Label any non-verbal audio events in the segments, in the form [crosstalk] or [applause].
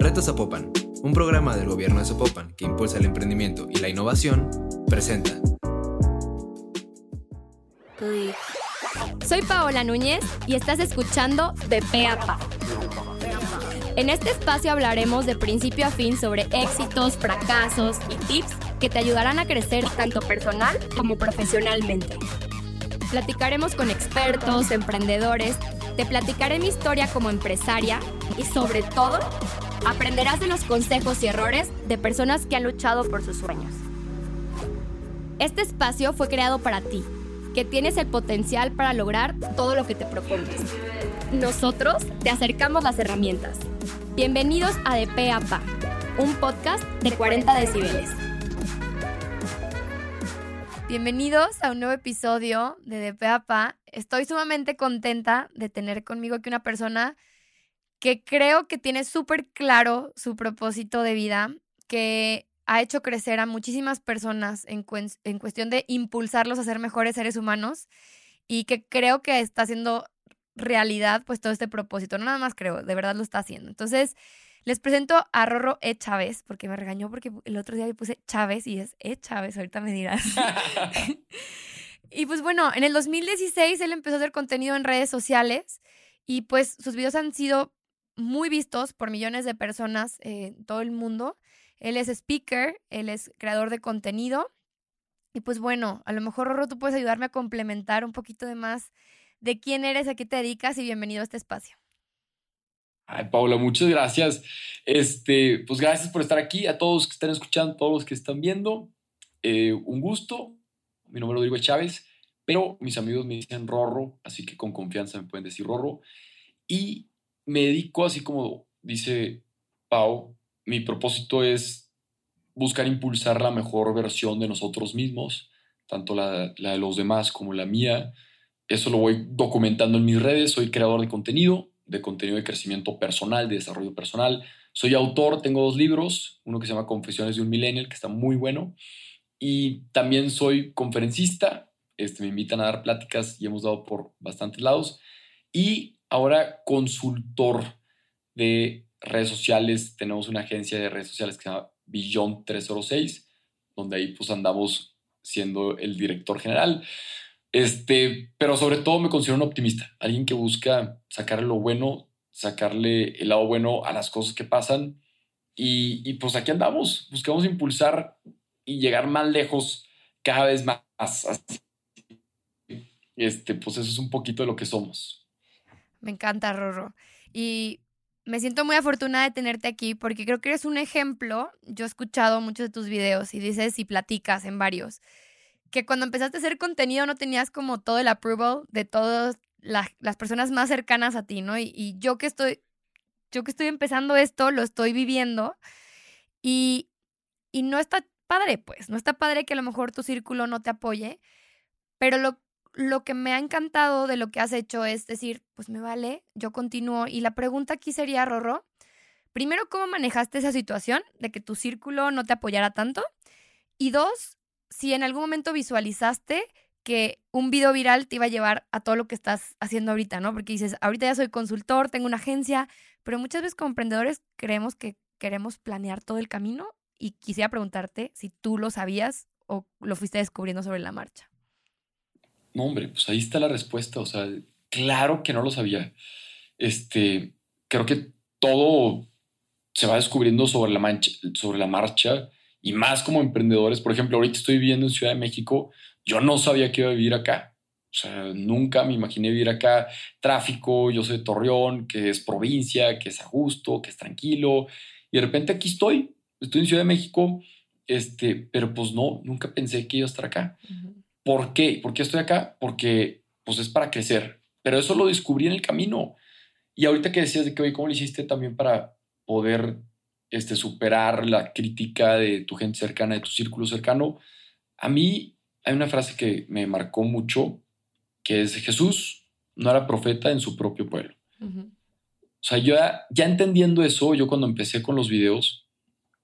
Reto Zapopan, un programa del gobierno de Zapopan que impulsa el emprendimiento y la innovación, presenta. Soy Paola Núñez y estás escuchando De Peapa. En este espacio hablaremos de principio a fin sobre éxitos, fracasos y tips que te ayudarán a crecer tanto personal como profesionalmente. Platicaremos con expertos, emprendedores, te platicaré mi historia como empresaria y sobre todo aprenderás de los consejos y errores de personas que han luchado por sus sueños. Este espacio fue creado para ti, que tienes el potencial para lograr todo lo que te propongas. Nosotros te acercamos las herramientas. Bienvenidos a De P a un podcast de 40 decibeles. Bienvenidos a un nuevo episodio de De Pe a. Estoy sumamente contenta de tener conmigo aquí una persona que creo que tiene súper claro su propósito de vida, que ha hecho crecer a muchísimas personas en, en cuestión de impulsarlos a ser mejores seres humanos y que creo que está haciendo realidad pues todo este propósito. No nada más creo, de verdad lo está haciendo. Entonces, les presento a Rorro E. Chávez, porque me regañó porque el otro día le puse Chávez y es E. Chávez, ahorita me dirás. [laughs] [laughs] y pues bueno, en el 2016 él empezó a hacer contenido en redes sociales y pues sus videos han sido muy vistos por millones de personas en todo el mundo. Él es speaker, él es creador de contenido. Y pues bueno, a lo mejor Rorro tú puedes ayudarme a complementar un poquito de más de quién eres, a qué te dedicas y bienvenido a este espacio. Ay, Paula, muchas gracias. Este, pues gracias por estar aquí, a todos que están escuchando, todos los que están viendo. Eh, un gusto. Mi nombre es Rodrigo Chávez, pero mis amigos me dicen Rorro, así que con confianza me pueden decir Rorro. Y me dedico, así como dice Pau, mi propósito es buscar impulsar la mejor versión de nosotros mismos, tanto la, de los demás como la mía eso lo voy documentando en mis redes. Soy creador de contenido, de contenido de crecimiento personal, de desarrollo personal. Soy autor, tengo dos libros, uno que se llama Confesiones de un Millennial, que está muy bueno. Y también soy conferencista, este, me invitan a dar pláticas y hemos dado por bastantes lados. Y ahora consultor de redes sociales, tenemos una agencia de redes sociales que se llama Beyond 306, donde ahí pues andamos siendo el director general. Este, pero sobre todo me considero un optimista, alguien que busca sacarle lo bueno, sacarle el lado bueno a las cosas que pasan. Y, pues aquí andamos, buscamos impulsar y llegar más lejos cada vez más. Este, pues eso es un poquito de lo que somos. Me encanta, Rorro. Y me siento muy afortunada de tenerte aquí porque creo que eres un ejemplo. Yo he escuchado muchos de tus videos y dices y platicas en varios que cuando empezaste a hacer contenido no tenías como todo el approval de todas las personas más cercanas a ti, ¿no? Y, yo que estoy, yo que estoy empezando esto, lo estoy viviendo y, y no está padre, pues, no está padre que a lo mejor tu círculo no te apoye, pero lo, lo que me ha encantado de lo que has hecho es decir, pues me vale, yo continúo. Y la pregunta aquí sería, Rorro, primero, ¿cómo manejaste esa situación de que tu círculo no te apoyara tanto? Y dos, si en algún momento visualizaste que un video viral te iba a llevar a todo lo que estás haciendo ahorita, ¿no? Porque dices, ahorita ya soy consultor, tengo una agencia, pero muchas veces como emprendedores creemos que queremos planear todo el camino y quisiera preguntarte si tú lo sabías o lo fuiste descubriendo sobre la marcha. No, hombre, pues ahí está la respuesta, o sea, claro que no lo sabía. Este, creo que todo se va descubriendo sobre la, mancha, sobre la marcha y más como emprendedores. Por ejemplo, ahorita estoy viviendo en Ciudad de México, yo no sabía que iba a vivir acá. O sea, nunca me imaginé vivir acá. Tráfico, yo soy de Torreón, que es provincia, que es a gusto, que es tranquilo. Y de repente aquí estoy, estoy en Ciudad de México, este, pero pues no, nunca pensé que iba a estar acá. ¿Por qué? ¿Por qué estoy acá? Porque pues es para crecer. Pero eso lo descubrí en el camino. Y ahorita que decías de que, oye, ¿cómo lo hiciste también para poder este, superar la crítica de tu gente cercana, de tu círculo cercano. A mí hay una frase que me marcó mucho, que es Jesús no era profeta en su propio pueblo. O sea, yo ya, entendiendo eso, yo cuando empecé con los videos,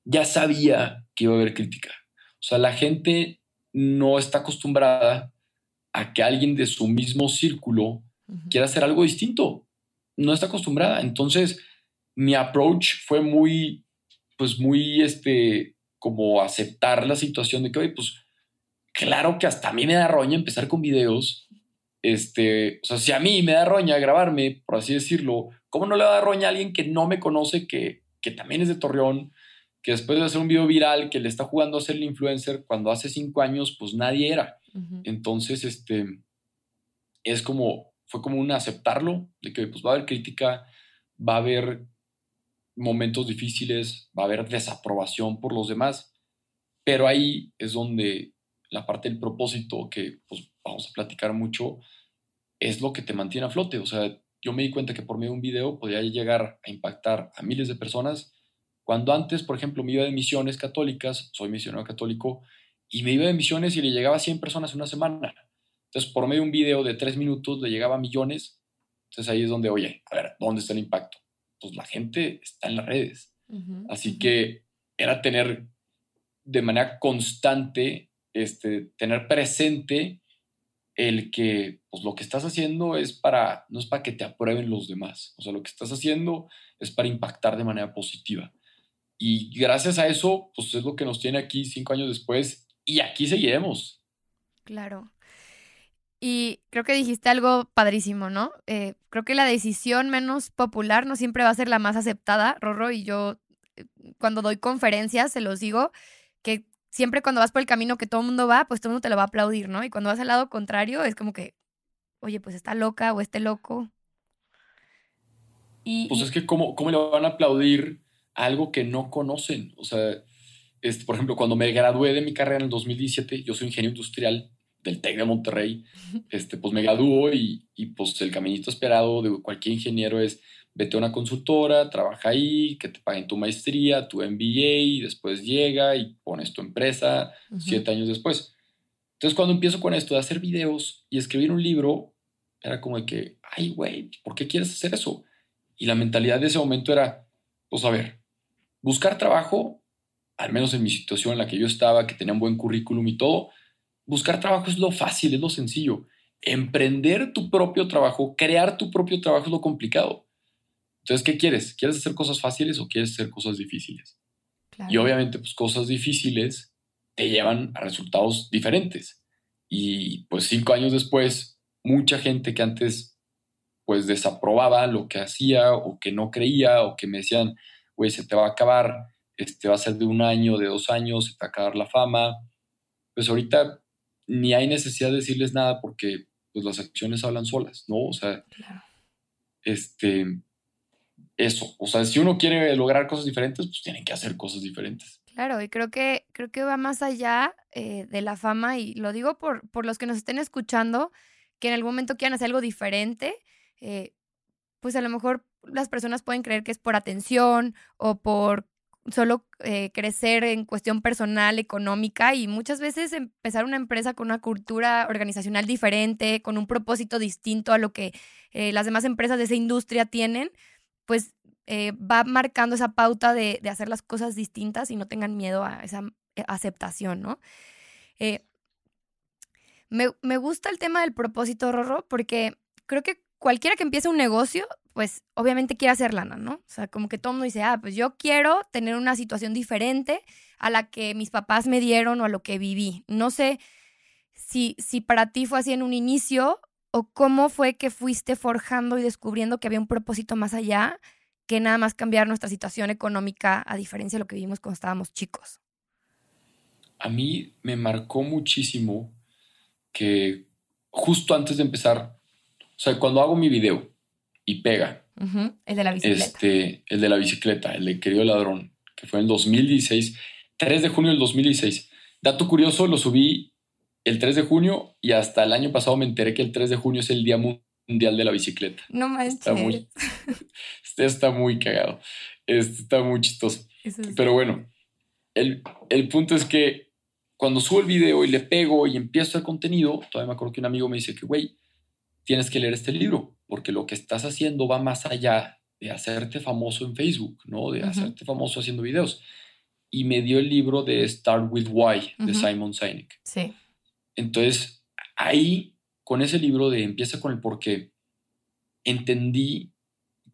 ya sabía que iba a haber crítica. O sea, la gente no está acostumbrada a que alguien de su mismo círculo quiera hacer algo distinto. No está acostumbrada. Entonces, mi approach fue muy, pues muy, este, como aceptar la situación de que, oye, pues claro que hasta a mí me da roña empezar con videos. Este, o sea, si a mí me da roña grabarme, por así decirlo, ¿cómo no le va a dar roña a alguien que no me conoce, que, que también es de Torreón, que después de hacer un video viral, que le está jugando a ser el influencer, cuando hace cinco años, pues nadie era? Entonces, este, es como, fue como un aceptarlo, de que pues va a haber crítica, va a haber momentos difíciles, va a haber desaprobación por los demás, pero ahí es donde la parte del propósito que pues vamos a platicar mucho es lo que te mantiene a flote. O sea, yo me di cuenta que por medio de un video podía llegar a impactar a miles de personas. Cuando antes, por ejemplo, me iba de misiones católicas, soy misionero católico, y me iba de misiones y le llegaba a 100 personas en una semana. Entonces, por medio de un video de tres minutos le llegaba a millones. Entonces ahí es donde, oye, a ver, ¿dónde está el impacto? Pues la gente está en las redes. Así que era tener de manera constante, este, tener presente el que pues, lo que estás haciendo es para, no es para que te aprueben los demás. O sea, lo que estás haciendo es para impactar de manera positiva. Y gracias a eso, pues es lo que nos tiene aquí cinco años después y aquí seguiremos. Claro. Y creo que dijiste algo padrísimo, ¿no? Eh, creo que la decisión menos popular no siempre va a ser la más aceptada, Rorro, y yo eh, cuando doy conferencias se los digo, que siempre cuando vas por el camino que todo el mundo va, pues todo el mundo te lo va a aplaudir, ¿no? Y cuando vas al lado contrario es como que, oye, pues está loca o este loco. Y, pues es que ¿cómo, cómo le van a aplaudir algo que no conocen. O sea, este, por ejemplo, cuando me gradué de mi carrera en el 2017, yo soy ingeniero industrial del TEC de Monterrey, este, pues me graduó y, y, pues el caminito esperado de cualquier ingeniero es vete a una consultora, trabaja ahí, que te paguen tu maestría, tu MBA, y después llega y pones tu empresa siete años después. Entonces cuando empiezo con esto de hacer videos y escribir un libro, era como de que, ay, güey, ¿por qué quieres hacer eso? Y la mentalidad de ese momento era, pues a ver, buscar trabajo, al menos en mi situación en la que yo estaba, que tenía un buen currículum y todo, buscar trabajo es lo fácil, es lo sencillo. Emprender tu propio trabajo, crear tu propio trabajo es lo complicado. Entonces, ¿qué quieres? ¿Quieres hacer cosas fáciles o quieres hacer cosas difíciles? Y obviamente, pues cosas difíciles te llevan a resultados diferentes. Y pues cinco años después, mucha gente que antes pues desaprobaba lo que hacía o que no creía o que me decían, güey, se te va a acabar, este va a ser de un año, de dos años, se te va a acabar la fama. Pues ahorita ni hay necesidad de decirles nada porque pues las acciones hablan solas, ¿no? O sea, este, eso, o sea, si uno quiere lograr cosas diferentes, pues tienen que hacer cosas diferentes. Claro, y creo que, creo que va más allá eh, de la fama, y lo digo por, por los que nos estén escuchando, que en algún momento quieran hacer algo diferente, eh, pues a lo mejor las personas pueden creer que es por atención o por solo eh, crecer en cuestión personal, económica y muchas veces empezar una empresa con una cultura organizacional diferente, con un propósito distinto a lo que eh, las demás empresas de esa industria tienen, pues eh, va marcando esa pauta de, de, hacer las cosas distintas y no tengan miedo a esa aceptación, ¿no? me, me gusta el tema del propósito, Rorro, porque creo que cualquiera que empiece un negocio pues obviamente quiere hacer lana, ¿no? O sea, como que todo el mundo dice, ah, pues yo quiero tener una situación diferente a la que mis papás me dieron o a lo que viví. No sé si, si para ti fue así en un inicio o cómo fue que fuiste forjando y descubriendo que había un propósito más allá que nada más cambiar nuestra situación económica a diferencia de lo que vivimos cuando estábamos chicos. A mí me marcó muchísimo que justo antes de empezar, sea, cuando hago mi video, y pega. El de la bicicleta. Este, el de la bicicleta, el de Querido Ladrón, que fue en 2016, 3 de junio del 2016. Dato curioso, lo subí el 3 de junio y hasta el año pasado me enteré que el 3 de junio es el Día Mundial de la Bicicleta. No manches. Está muy, [laughs] está muy cagado. Este está muy chistoso. Pero bueno, el, el punto es que cuando subo el video y le pego y empiezo el contenido, todavía me acuerdo que un amigo me dice que, güey, tienes que leer este libro, porque lo que estás haciendo va más allá de hacerte famoso en Facebook, ¿no? De hacerte famoso haciendo videos. Y me dio el libro de Start with Why de Simon Sinek. Sí. Entonces, ahí, con ese libro de Empieza con el porqué, entendí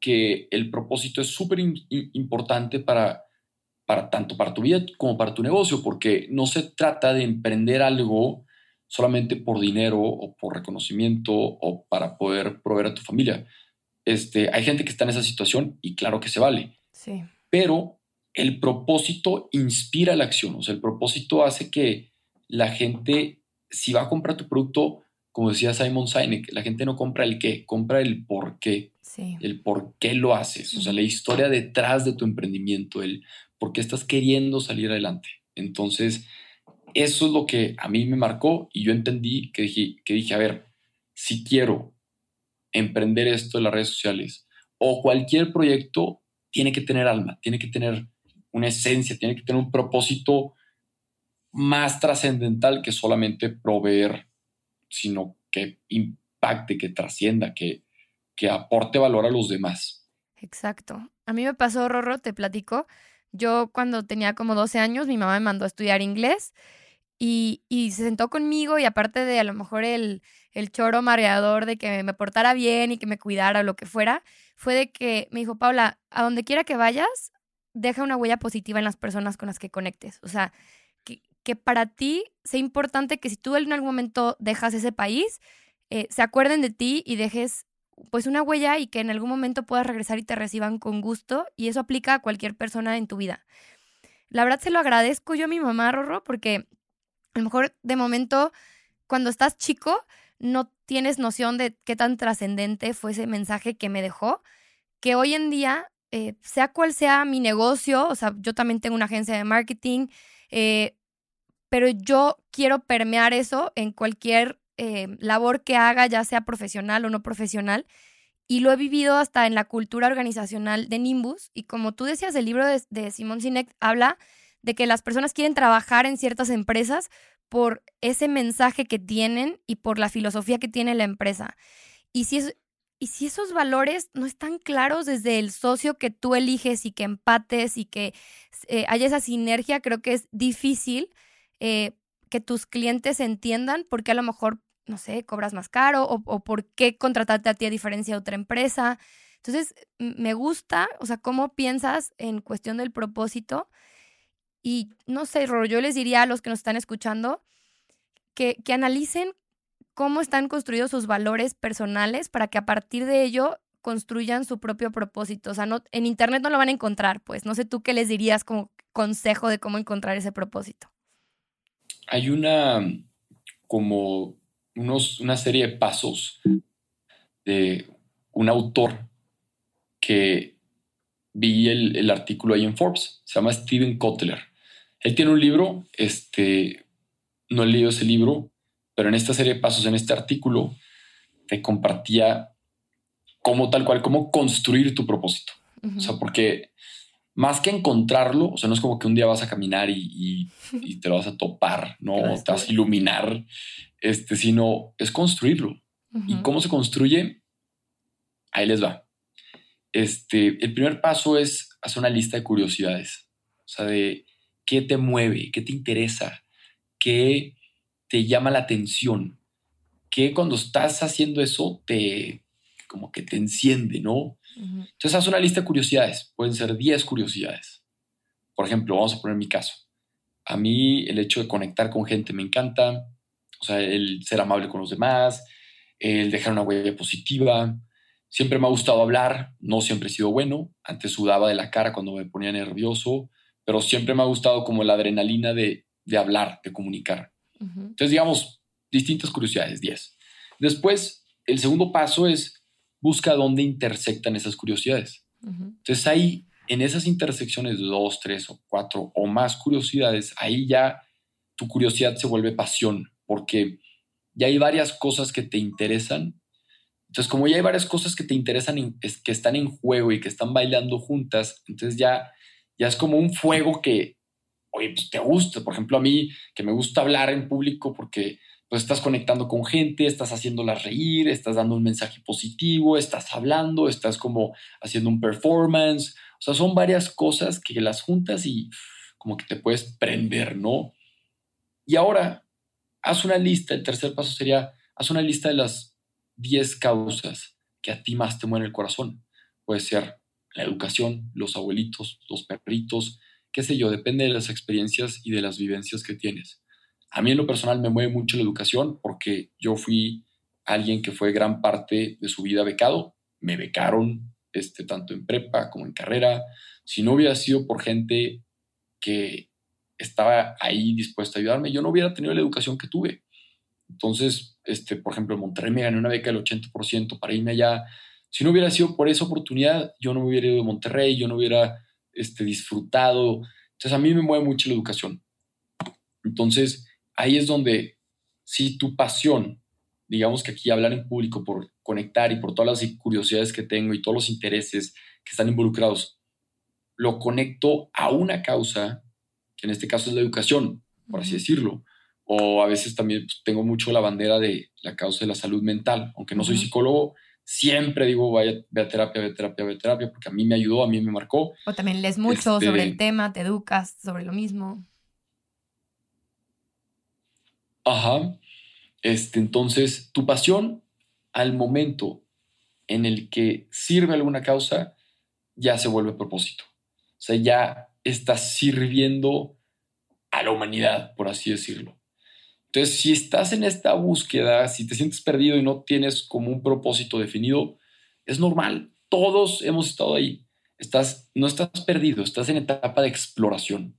que el propósito es súper importante para, para tanto para tu vida como para tu negocio, porque no se trata de emprender algo solamente por dinero o por reconocimiento o para poder proveer a tu familia. Este, hay gente que está en esa situación y claro que se vale. Sí. Pero el propósito inspira la acción, o sea, el propósito hace que la gente, si va a comprar tu producto, como decía Simon Sinek, la gente no compra el qué, compra el por qué. Sí. El por qué lo haces, o sea, la historia detrás de tu emprendimiento, el por qué estás queriendo salir adelante. Entonces, eso es lo que a mí me marcó y yo entendí que dije, que dije, a ver, si quiero emprender esto en las redes sociales o cualquier proyecto, tiene que tener alma, tiene que tener una esencia, tiene que tener un propósito más trascendental que solamente proveer, sino que impacte, que trascienda, que, que aporte valor a los demás. Exacto. A mí me pasó, Rorro, te platico. Yo cuando tenía como 12 años, mi mamá me mandó a estudiar inglés y, se sentó conmigo y aparte de a lo mejor el, el choro mareador de que me portara bien y que me cuidara o lo que fuera, fue de que me dijo, Paula, a donde quiera que vayas, deja una huella positiva en las personas con las que conectes. O sea, que, que para ti sea importante que si tú en algún momento dejas ese país, eh, se acuerden de ti y dejes pues una huella y que en algún momento puedas regresar y te reciban con gusto y eso aplica a cualquier persona en tu vida. La verdad se lo agradezco yo a mi mamá, Rorro, porque a lo mejor de momento, cuando estás chico, no tienes noción de qué tan trascendente fue ese mensaje que me dejó, que hoy en día, eh, sea cual sea mi negocio, o sea, yo también tengo una agencia de marketing, eh, pero yo quiero permear eso en cualquier eh, labor que haga, ya sea profesional o no profesional. Y lo he vivido hasta en la cultura organizacional de Nimbus. Y como tú decías, el libro de, de Simón Sinek habla de que las personas quieren trabajar en ciertas empresas por ese mensaje que tienen y por la filosofía que tiene la empresa. Y si, y si esos valores no están claros desde el socio que tú eliges y que empates y que eh, haya esa sinergia, creo que es difícil eh, que tus clientes entiendan por qué a lo mejor, no sé, cobras más caro o, o por qué contratarte a ti a diferencia de otra empresa. Entonces, me gusta, o sea, cómo piensas en cuestión del propósito y no sé, Roro, yo les diría a los que nos están escuchando que, que analicen cómo están construidos sus valores personales para que a partir de ello construyan su propio propósito. O sea, no, en internet no lo van a encontrar, pues. No sé tú qué les dirías como consejo de cómo encontrar ese propósito. Hay una, como unos, una serie de pasos de un autor que vi el, el artículo ahí en Forbes. Se llama Steven Kotler. Él tiene un libro, este, no he leído ese libro, pero en esta serie de pasos, en este artículo, te compartía cómo tal cual, cómo construir tu propósito. O sea, porque más que encontrarlo, o sea, no es como que un día vas a caminar y, [laughs] te lo vas a topar, no te vas a iluminar, este, sino es construirlo. ¿Y cómo se construye? Ahí les va. Este, el primer paso es hacer una lista de curiosidades. O sea, de qué te mueve, qué te interesa, qué te llama la atención, qué cuando estás haciendo eso te como que te enciende, ¿no? Entonces haz una lista de curiosidades, pueden ser 10 curiosidades. Por ejemplo, vamos a poner mi caso. A mí el hecho de conectar con gente me encanta, o sea, el ser amable con los demás, el dejar una huella positiva. Siempre me ha gustado hablar, no siempre he sido bueno. Antes sudaba de la cara cuando me ponía nervioso pero siempre me ha gustado como la adrenalina de, hablar, de comunicar. Entonces, digamos, distintas curiosidades, 10. Después, el segundo paso es busca dónde intersectan esas curiosidades. Entonces, ahí, en esas intersecciones de dos, tres o cuatro o más curiosidades, ahí ya tu curiosidad se vuelve pasión, porque ya hay varias cosas que te interesan. Entonces, como ya hay varias cosas que te interesan, que están en juego y que están bailando juntas, entonces ya ya es como un fuego que, pues te gusta. Por ejemplo, a mí que me gusta hablar en público porque pues estás conectando con gente, estás haciéndolas reír, estás dando un mensaje positivo, estás hablando, estás como haciendo un performance. O sea, son varias cosas que las juntas y como que te puedes prender, ¿no? Y ahora, haz una lista. El tercer paso sería, haz una lista de las 10 causas que a ti más te mueven el corazón. puede ser la educación, los abuelitos, los perritos, qué sé yo, depende de las experiencias y de las vivencias que tienes. A mí en lo personal me mueve mucho la educación porque yo fui alguien que fue gran parte de su vida becado, me becaron este, tanto en prepa como en carrera. Si no hubiera sido por gente que estaba ahí dispuesta a ayudarme, yo no hubiera tenido la educación que tuve. Entonces, este, por ejemplo, en Monterrey me gané una beca del 80% para irme allá. Si no hubiera sido por esa oportunidad, yo no me hubiera ido de Monterrey, yo no hubiera este, disfrutado. Entonces, a mí me mueve mucho la educación. Entonces, ahí es donde, si tu pasión, digamos que aquí hablar en público por conectar y por todas las curiosidades que tengo y todos los intereses que están involucrados, lo conecto a una causa, que en este caso es la educación, por así decirlo o a veces también pues, tengo mucho la bandera de la causa de la salud mental. Aunque no soy psicólogo, siempre digo, vaya, ve a terapia, ve a terapia, ve a terapia, porque a mí me ayudó, a mí me marcó. O también lees mucho sobre el este tema, te educas sobre lo mismo. Ajá. Este, entonces, tu pasión al momento en el que sirve alguna causa, ya se vuelve propósito. O sea, ya estás sirviendo a la humanidad, por así decirlo. Entonces, si estás en esta búsqueda, si te sientes perdido y no tienes como un propósito definido, es normal. Todos hemos estado ahí. Estás, no estás perdido, estás en etapa de exploración.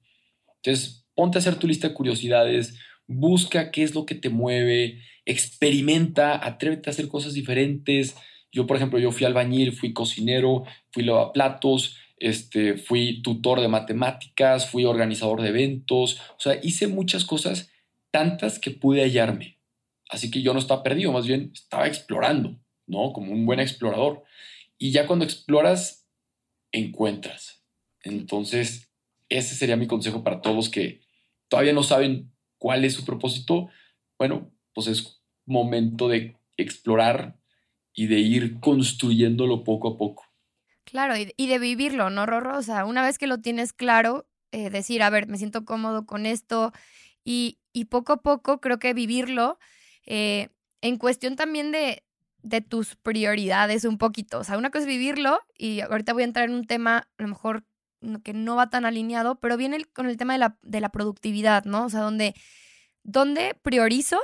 Entonces, ponte a hacer tu lista de curiosidades, busca qué es lo que te mueve, experimenta, atrévete a hacer cosas diferentes. Yo, por ejemplo, yo fui albañil, fui cocinero, fui lavaplatos, este, fui tutor de matemáticas, fui organizador de eventos, o sea, hice muchas cosas tantas que pude hallarme. Así que yo no estaba perdido, más bien estaba explorando, ¿no? Como un buen explorador. Y ya cuando exploras, encuentras. Entonces, ese sería mi consejo para todos que todavía no saben cuál es su propósito. Bueno, pues es momento de explorar y de ir construyéndolo poco a poco. Claro, y, de vivirlo, ¿no, Rorro? O sea, una vez que lo tienes claro, eh, decir, a ver, me siento cómodo con esto y, y poco a poco creo que vivirlo eh, en cuestión también de, de tus prioridades un poquito. O sea, una cosa es vivirlo y ahorita voy a entrar en un tema a lo mejor que no va tan alineado, pero viene con el tema de la, de la productividad, ¿no? O sea, donde, donde priorizo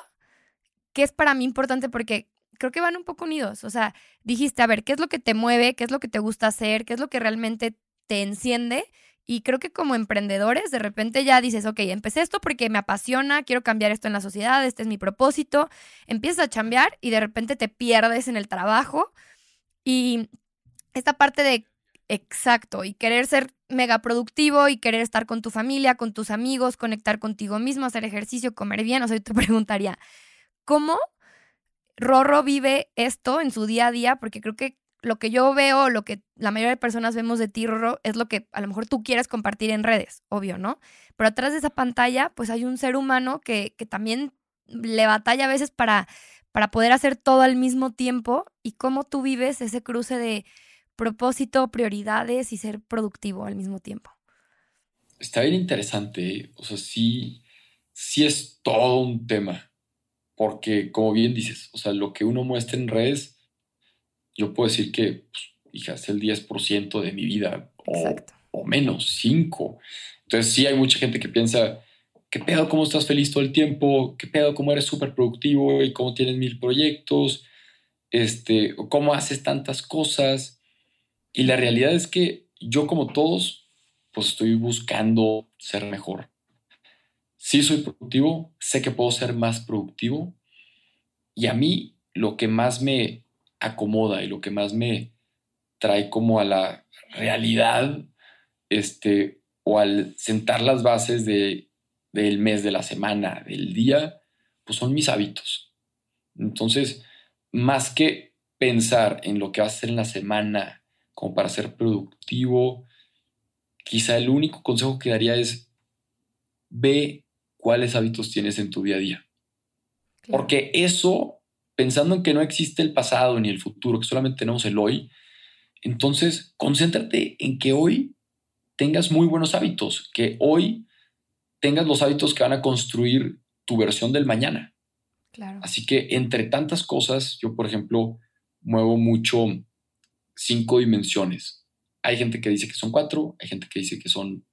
qué es para mí importante porque creo que van un poco unidos. O sea, dijiste, a ver, ¿qué es lo que te mueve? ¿Qué es lo que te gusta hacer? ¿Qué es lo que realmente te enciende? Y creo que como emprendedores, de repente ya dices, ok, empecé esto porque me apasiona, quiero cambiar esto en la sociedad, este es mi propósito. Empiezas a chambear y de repente te pierdes en el trabajo. Y esta parte de, exacto, y querer ser mega productivo y querer estar con tu familia, con tus amigos, conectar contigo mismo, hacer ejercicio, comer bien. O sea, yo te [laughs] preguntaría, ¿cómo Rorro vive esto en su día a día? Porque creo que lo que yo veo, lo que la mayoría de personas vemos de ti, Roro, es lo que a lo mejor tú quieres compartir en redes, obvio, ¿no? Pero atrás de esa pantalla, pues hay un ser humano que, que también le batalla a veces para, para poder hacer todo al mismo tiempo y cómo tú vives ese cruce de propósito, prioridades y ser productivo al mismo tiempo. Está bien interesante, o sea, sí, sí es todo un tema, porque como bien dices, o sea, lo que uno muestra en redes yo puedo decir que, pues, hija, es el 10% de mi vida o, o, menos, 5. Entonces sí hay mucha gente que piensa, ¿qué pedo cómo estás feliz todo el tiempo? ¿Qué pedo cómo eres súper productivo y cómo tienes mil proyectos? Este, ¿Cómo haces tantas cosas? Y la realidad es que yo como todos, pues estoy buscando ser mejor. Sí soy productivo, sé que puedo ser más productivo. Y a mí lo que más me, acomoda y lo que más me trae como a la realidad, este, o al sentar las bases de, del mes, de la semana, del día, pues son mis hábitos. Entonces, más que pensar en lo que vas a hacer en la semana como para ser productivo, quizá el único consejo que daría es ve cuáles hábitos tienes en tu día a día. Porque eso pensando en que no existe el pasado ni el futuro, que solamente tenemos el hoy, entonces concéntrate en que hoy tengas muy buenos hábitos, que hoy tengas los hábitos que van a construir tu versión del mañana. Así que entre tantas cosas, yo por ejemplo muevo mucho cinco dimensiones. Hay gente que dice que son cuatro, hay gente que dice que son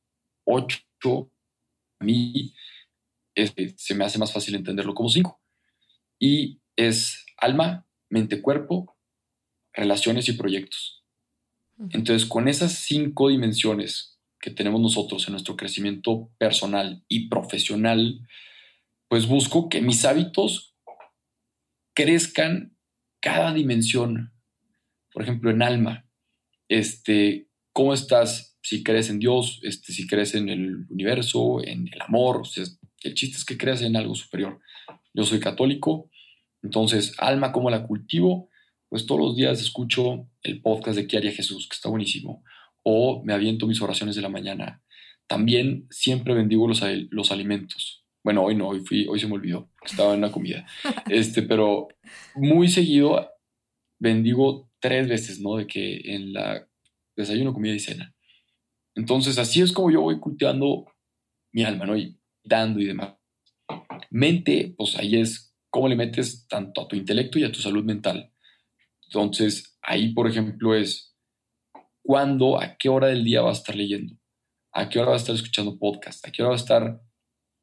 ocho. A mí este, se me hace más fácil entenderlo como cinco. Y es alma, mente, cuerpo, relaciones y proyectos. Entonces, con esas cinco dimensiones que tenemos nosotros en nuestro crecimiento personal y profesional, pues busco que mis hábitos crezcan cada dimensión. Por ejemplo, en alma, este, ¿cómo estás? Si crees en Dios, este, si crees en el universo, en el amor, o sea, el chiste es que creas en algo superior. Yo soy católico, entonces, alma, ¿cómo la cultivo? Pues todos los días escucho el podcast de ¿Qué haría Jesús? que está buenísimo. O me aviento mis oraciones de la mañana. También siempre bendigo los, los alimentos. Bueno, hoy no, hoy, fui, hoy se me olvidó, estaba en una comida. [laughs] Este, pero muy seguido bendigo tres veces, ¿no? De que en la desayuno, comida y cena. Entonces, así es como yo voy cultivando mi alma, ¿no? Y dando y demás. Mente, pues ahí es cómo le metes tanto a tu intelecto y a tu salud mental. Entonces, ahí, por ejemplo, es cuándo, a qué hora del día vas a estar leyendo, a qué hora vas a estar escuchando podcast, a qué hora vas a estar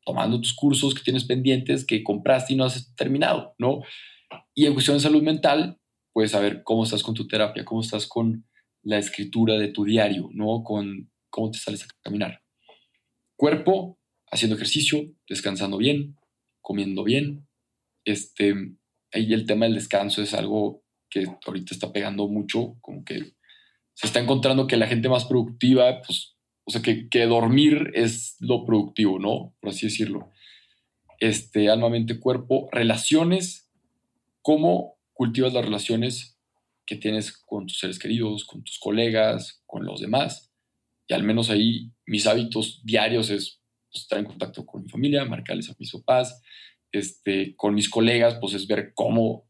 tomando tus cursos que tienes pendientes, que compraste y no has terminado, ¿no? Y en cuestión de salud mental, pues saber cómo estás con tu terapia, cómo estás con la escritura de tu diario, ¿no? Con cómo te sales a caminar. Cuerpo, haciendo ejercicio, descansando bien, comiendo bien. Este, ahí el tema del descanso es algo que ahorita está pegando mucho, como que se está encontrando que la gente más productiva, pues o sea, que, que, dormir es lo productivo, ¿no? Por así decirlo. Este, alma, mente, cuerpo, relaciones, cómo cultivas las relaciones que tienes con tus seres queridos, con tus colegas, con los demás. Y al menos ahí mis hábitos diarios es pues, estar en contacto con mi familia, marcarles a mis papás, este, con mis colegas, pues es ver cómo,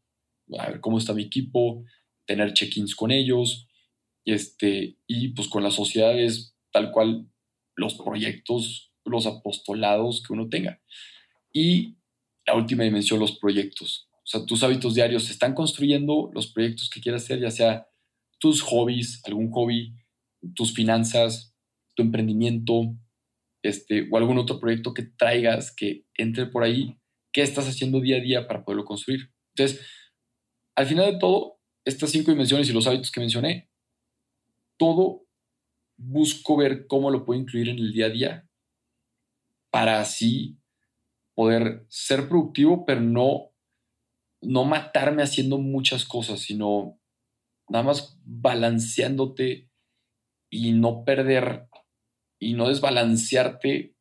cómo está mi equipo, tener check-ins con ellos, este, y pues con las sociedades tal cual los proyectos, los apostolados que uno tenga. Y la última dimensión, los proyectos. O sea, tus hábitos diarios se están construyendo los proyectos que quieras hacer, ya sea tus hobbies, algún hobby, tus finanzas, tu emprendimiento, este, o algún otro proyecto que traigas, que entre por ahí, qué estás haciendo día a día para poderlo construir. Entonces, al final de todo, estas cinco dimensiones y los hábitos que mencioné, todo busco ver cómo lo puedo incluir en el día a día para así poder ser productivo, pero no, no matarme haciendo muchas cosas, sino nada más balanceándote y no perder y no desbalancearte,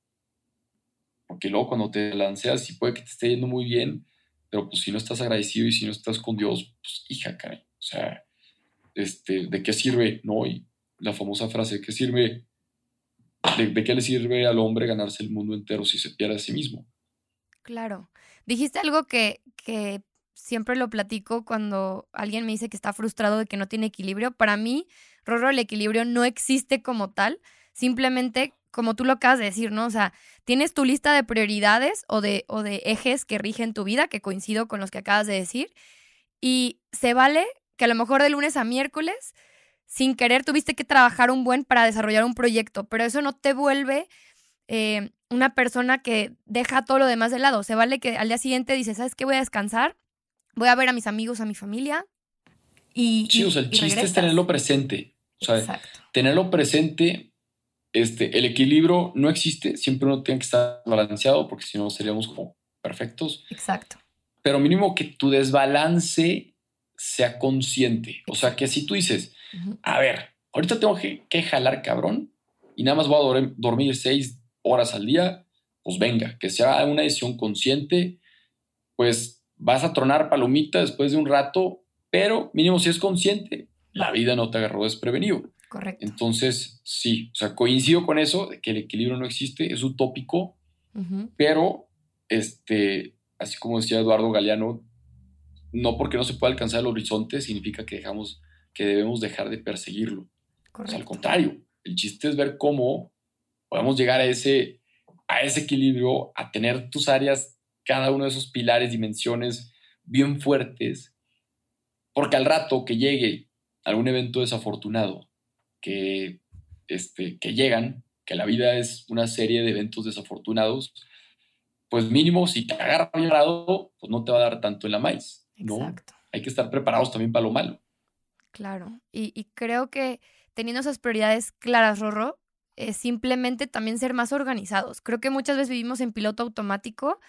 porque luego cuando te balanceas sí puede que te esté yendo muy bien, pero pues si no estás agradecido y si no estás con Dios, pues hija, caray, o sea, este, ¿de qué sirve? No, y la famosa frase, ¿qué sirve? De, qué le sirve al hombre ganarse el mundo entero si se pierde a sí mismo? Claro. Dijiste algo que, que siempre lo platico cuando alguien me dice que está frustrado de que no tiene equilibrio. Para mí, Rorro, el equilibrio no existe como tal, simplemente como tú lo acabas de decir, ¿no? O sea, tienes tu lista de prioridades o de, o de ejes que rigen tu vida, que coincido con los que acabas de decir, y se vale que a lo mejor de lunes a miércoles sin querer tuviste que trabajar un buen para desarrollar un proyecto, pero eso no te vuelve eh, una persona que deja todo lo demás de lado. Se vale que al día siguiente dices, ¿sabes qué? Voy a descansar, voy a ver a mis amigos, a mi familia. Y, sí, o sea, el chiste es tenerlo presente. O sea, tenerlo presente, este, el equilibrio no existe, siempre uno tiene que estar balanceado porque si no seríamos como perfectos. Exacto. Pero mínimo que tu desbalance sea consciente. O sea, que si tú dices, a ver, ahorita tengo que, jalar cabrón y nada más voy a dormir seis horas al día, pues venga, que sea una decisión consciente, pues vas a tronar palomita después de un rato, pero mínimo si es consciente, la vida no te agarró desprevenido. Correcto. Entonces, sí, o sea, coincido con eso, de que el equilibrio no existe, es utópico, pero, este, así como decía Eduardo Galeano, no porque no se pueda alcanzar el horizonte significa que dejamos que debemos dejar de perseguirlo. al contrario, el chiste es ver cómo podemos llegar a ese, a ese equilibrio, a tener tus áreas, cada uno de esos pilares, dimensiones bien fuertes, porque al rato que llegue algún evento desafortunado que, este, que llegan, que la vida es una serie de eventos desafortunados, pues mínimo si te agarra bien pues no te va a dar tanto en la maíz. ¿no? Exacto. Hay que estar preparados también para lo malo. Claro, y, y creo que teniendo esas prioridades claras, Rorro, es simplemente también ser más organizados. Creo que muchas veces vivimos en piloto automático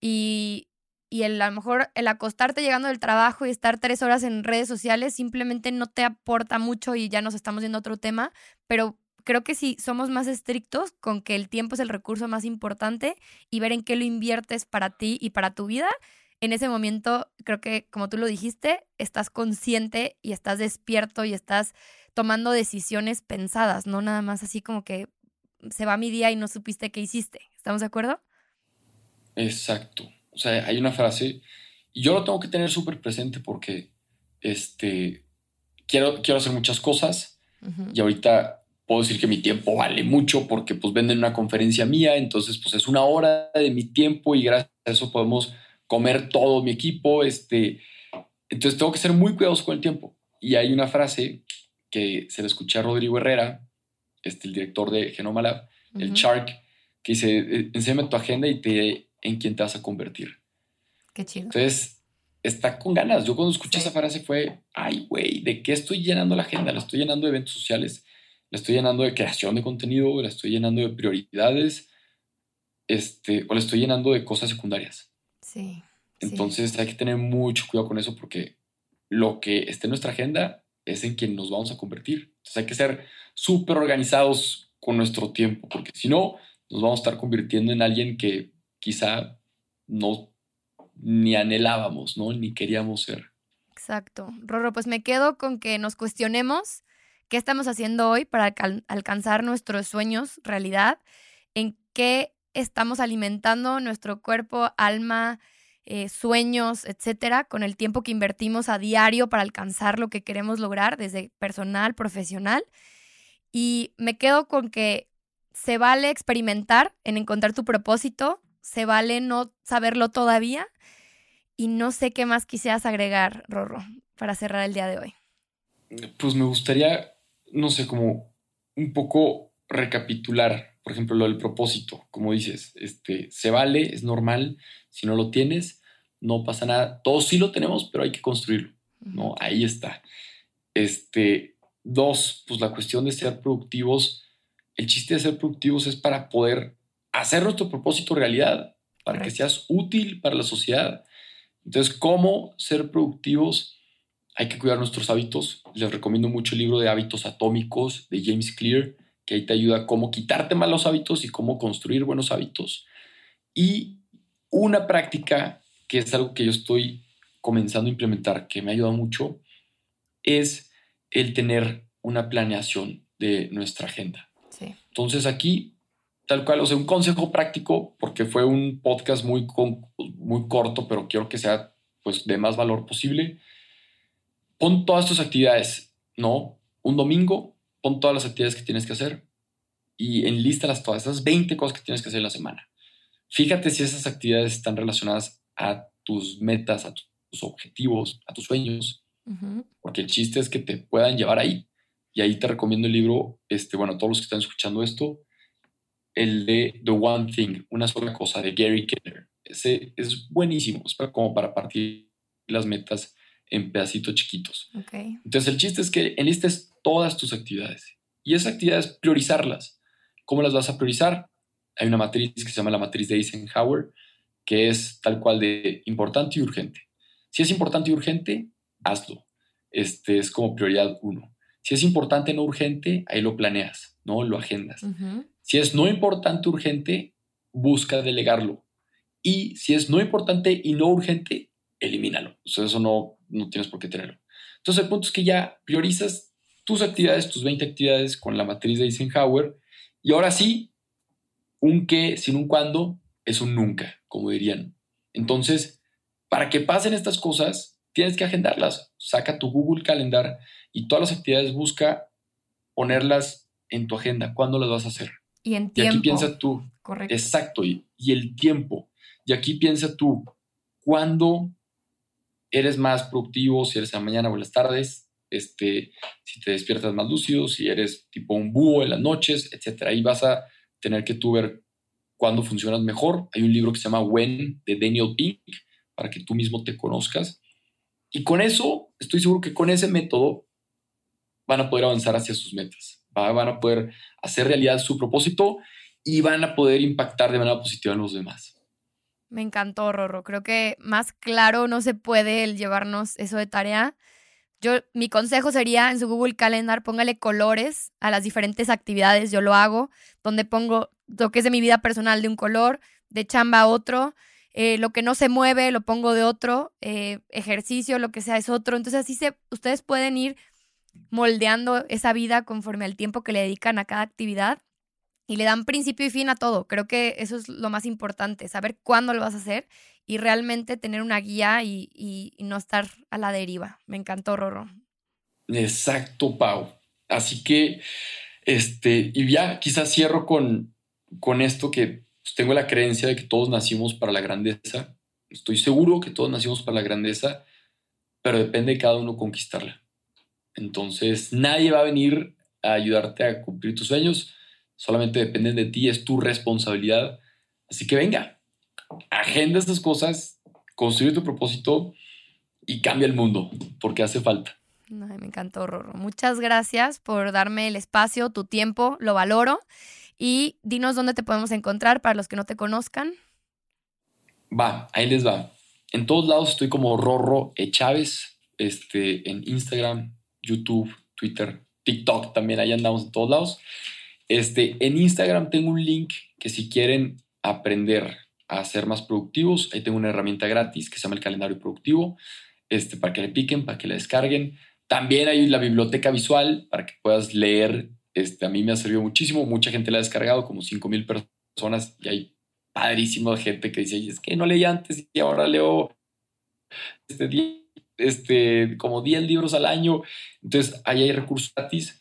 y, y el, a lo mejor el acostarte llegando del trabajo y estar tres horas en redes sociales simplemente no te aporta mucho y ya nos estamos yendo a otro tema, pero creo que si somos más estrictos con que el tiempo es el recurso más importante y ver en qué lo inviertes para ti y para tu vida, en ese momento creo que, como tú lo dijiste, estás consciente y estás despierto y estás tomando decisiones pensadas, no nada más así como que se va mi día y no supiste qué hiciste. ¿Estamos de acuerdo? Exacto. O sea, hay una frase, y yo lo tengo que tener súper presente porque este, quiero, quiero hacer muchas cosas y ahorita puedo decir que mi tiempo vale mucho porque pues venden una conferencia mía, entonces pues es una hora de mi tiempo y gracias a eso podemos comer todo mi equipo, este, entonces tengo que ser muy cuidadoso con el tiempo. Y hay una frase que se le escuché a Rodrigo Herrera, este, el director de Genoma Lab, el Shark, que dice, eh, enséñame tu agenda y te en quién te vas a convertir. Qué chido. Entonces, está con ganas. Yo cuando escuché esa frase fue, ay, güey, ¿de qué estoy llenando la agenda? La estoy llenando de eventos sociales, la estoy llenando de creación de contenido, la estoy llenando de prioridades, este, o la estoy llenando de cosas secundarias. Sí. Entonces hay que tener mucho cuidado con eso porque lo que esté en nuestra agenda es en quien nos vamos a convertir. Entonces hay que ser súper organizados con nuestro tiempo, porque si no, nos vamos a estar convirtiendo en alguien que quizá no ni anhelábamos, ¿no? Ni queríamos ser. Exacto. Rorro, pues me quedo con que nos cuestionemos qué estamos haciendo hoy para alcanzar nuestros sueños, realidad, en qué estamos alimentando nuestro cuerpo, alma, eh, sueños, etcétera, con el tiempo que invertimos a diario para alcanzar lo que queremos lograr, desde personal, profesional. Y me quedo con que se vale experimentar en encontrar tu propósito, se vale no saberlo todavía. Y no sé qué más quisieras agregar, Rorro, para cerrar el día de hoy. Pues me gustaría, no sé, como un poco recapitular por ejemplo, lo del propósito, como dices, este, se vale, es normal, si no lo tienes, no pasa nada. Todos sí lo tenemos, pero hay que construirlo, ¿no? Ahí está. Este, dos, pues la cuestión de ser productivos, el chiste de ser productivos es para poder hacer nuestro propósito realidad, para que seas útil para la sociedad. Entonces, ¿cómo ser productivos? Hay que cuidar nuestros hábitos. Les recomiendo mucho el libro de hábitos atómicos de James Clear que ahí te ayuda a cómo quitarte malos hábitos y cómo construir buenos hábitos. Y una práctica que es algo que yo estoy comenzando a implementar, que me ha ayudado mucho, es el tener una planeación de nuestra agenda. Entonces aquí, tal cual, o sea, un consejo práctico, porque fue un podcast muy, muy corto, pero quiero que sea pues de más valor posible. Pon todas tus actividades, ¿no? Un domingo pon todas las actividades que tienes que hacer y enlístalas todas, esas 20 cosas que tienes que hacer en la semana. Fíjate si esas actividades están relacionadas a tus metas, a tus objetivos, a tus sueños, porque el chiste es que te puedan llevar ahí. Y ahí te recomiendo el libro, este, bueno, todos los que están escuchando esto, el de The One Thing, una sola cosa, de Gary Keller. Ese es buenísimo, es como para partir las metas en pedacitos chiquitos. Entonces el chiste es que enlistes todas tus actividades y esas actividades priorizarlas. ¿Cómo las vas a priorizar? Hay una matriz que se llama la matriz de Eisenhower, que es tal cual de importante y urgente. Si es importante y urgente, hazlo. Este es como prioridad uno. Si es importante no urgente, ahí lo planeas, ¿no? Lo agendas. Si es no importante urgente, busca delegarlo. Y si es no importante y no urgente, elimínalo. O eso no, no tienes por qué tenerlo. Entonces, el punto es que ya priorizas tus actividades, tus 20 actividades con la matriz de Eisenhower. Y ahora sí, un qué sin un cuándo es un nunca, como dirían. Entonces, para que pasen estas cosas, tienes que agendarlas. Saca tu Google Calendar y todas las actividades busca ponerlas en tu agenda. ¿Cuándo las vas a hacer? Y en tiempo. Y aquí piensa tú. Correcto. Exacto. Y, y el tiempo. Y aquí piensa tú, ¿cuándo eres más productivo? Si eres en la mañana o en las tardes, este, si te despiertas más lúcido, si eres tipo un búho en las noches, etcétera. Ahí vas a tener que tú ver cuándo funcionas mejor. Hay un libro que se llama When de Daniel Pink para que tú mismo te conozcas. Y con eso, estoy seguro que con ese método van a poder avanzar hacia sus metas, van a poder hacer realidad su propósito y van a poder impactar de manera positiva en los demás. Me encantó, Rorro. Creo que más claro no se puede el llevarnos eso de tarea. Yo, mi consejo sería en su Google Calendar, póngale colores a las diferentes actividades. Yo lo hago, donde pongo lo que es de mi vida personal de un color, de chamba otro, eh, lo que no se mueve lo pongo de otro, eh, ejercicio, lo que sea es otro. Entonces así ustedes pueden ir moldeando esa vida conforme al tiempo que le dedican a cada actividad y le dan principio y fin a todo. Creo que eso es lo más importante, saber cuándo lo vas a hacer y realmente tener una guía y, no estar a la deriva. Me encantó, Roro. Exacto, Pau. Así que, este, y ya quizás cierro con, con esto que pues, tengo la creencia de que todos nacimos para la grandeza. Estoy seguro que todos nacimos para la grandeza, pero depende de cada uno conquistarla. Entonces, nadie va a venir a ayudarte a cumplir tus sueños solamente dependen de ti, es tu responsabilidad. Así que venga, agenda estas cosas, construye tu propósito y cambia el mundo, porque hace falta. me encantó, Rorro. Muchas gracias por darme el espacio, tu tiempo, lo valoro. Y dinos dónde te podemos encontrar para los que no te conozcan. Va, ahí les va. En todos lados estoy como Rorro e. Chávez, este, en Instagram, YouTube, Twitter, TikTok también, ahí andamos en todos lados. Este, en Instagram tengo un link que si quieren aprender a ser más productivos, ahí tengo una herramienta gratis que se llama el calendario productivo, este, para que le piquen, para que le descarguen. También hay la biblioteca visual para que puedas leer. Este, a mí me ha servido muchísimo, mucha gente la ha descargado, como 5 mil personas, y hay padrísimo gente que dice, es que no leí antes y ahora leo este, este, como 10 libros al año. Entonces, ahí hay recursos gratis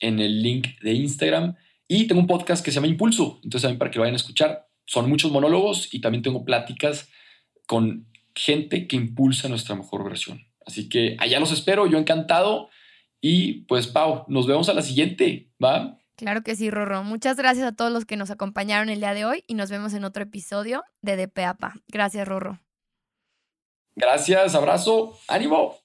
en el link de Instagram. Y tengo un podcast que se llama Impulso, entonces también para que lo vayan a escuchar. Son muchos monólogos y también tengo pláticas con gente que impulsa nuestra mejor versión. Así que allá los espero, yo encantado. Y pues, Pau, nos vemos a la siguiente, ¿va? Claro que sí, Rorro. Muchas gracias a todos los que nos acompañaron el día de hoy y nos vemos en otro episodio de DPAPA. Gracias, Rorro. Gracias, abrazo, ánimo.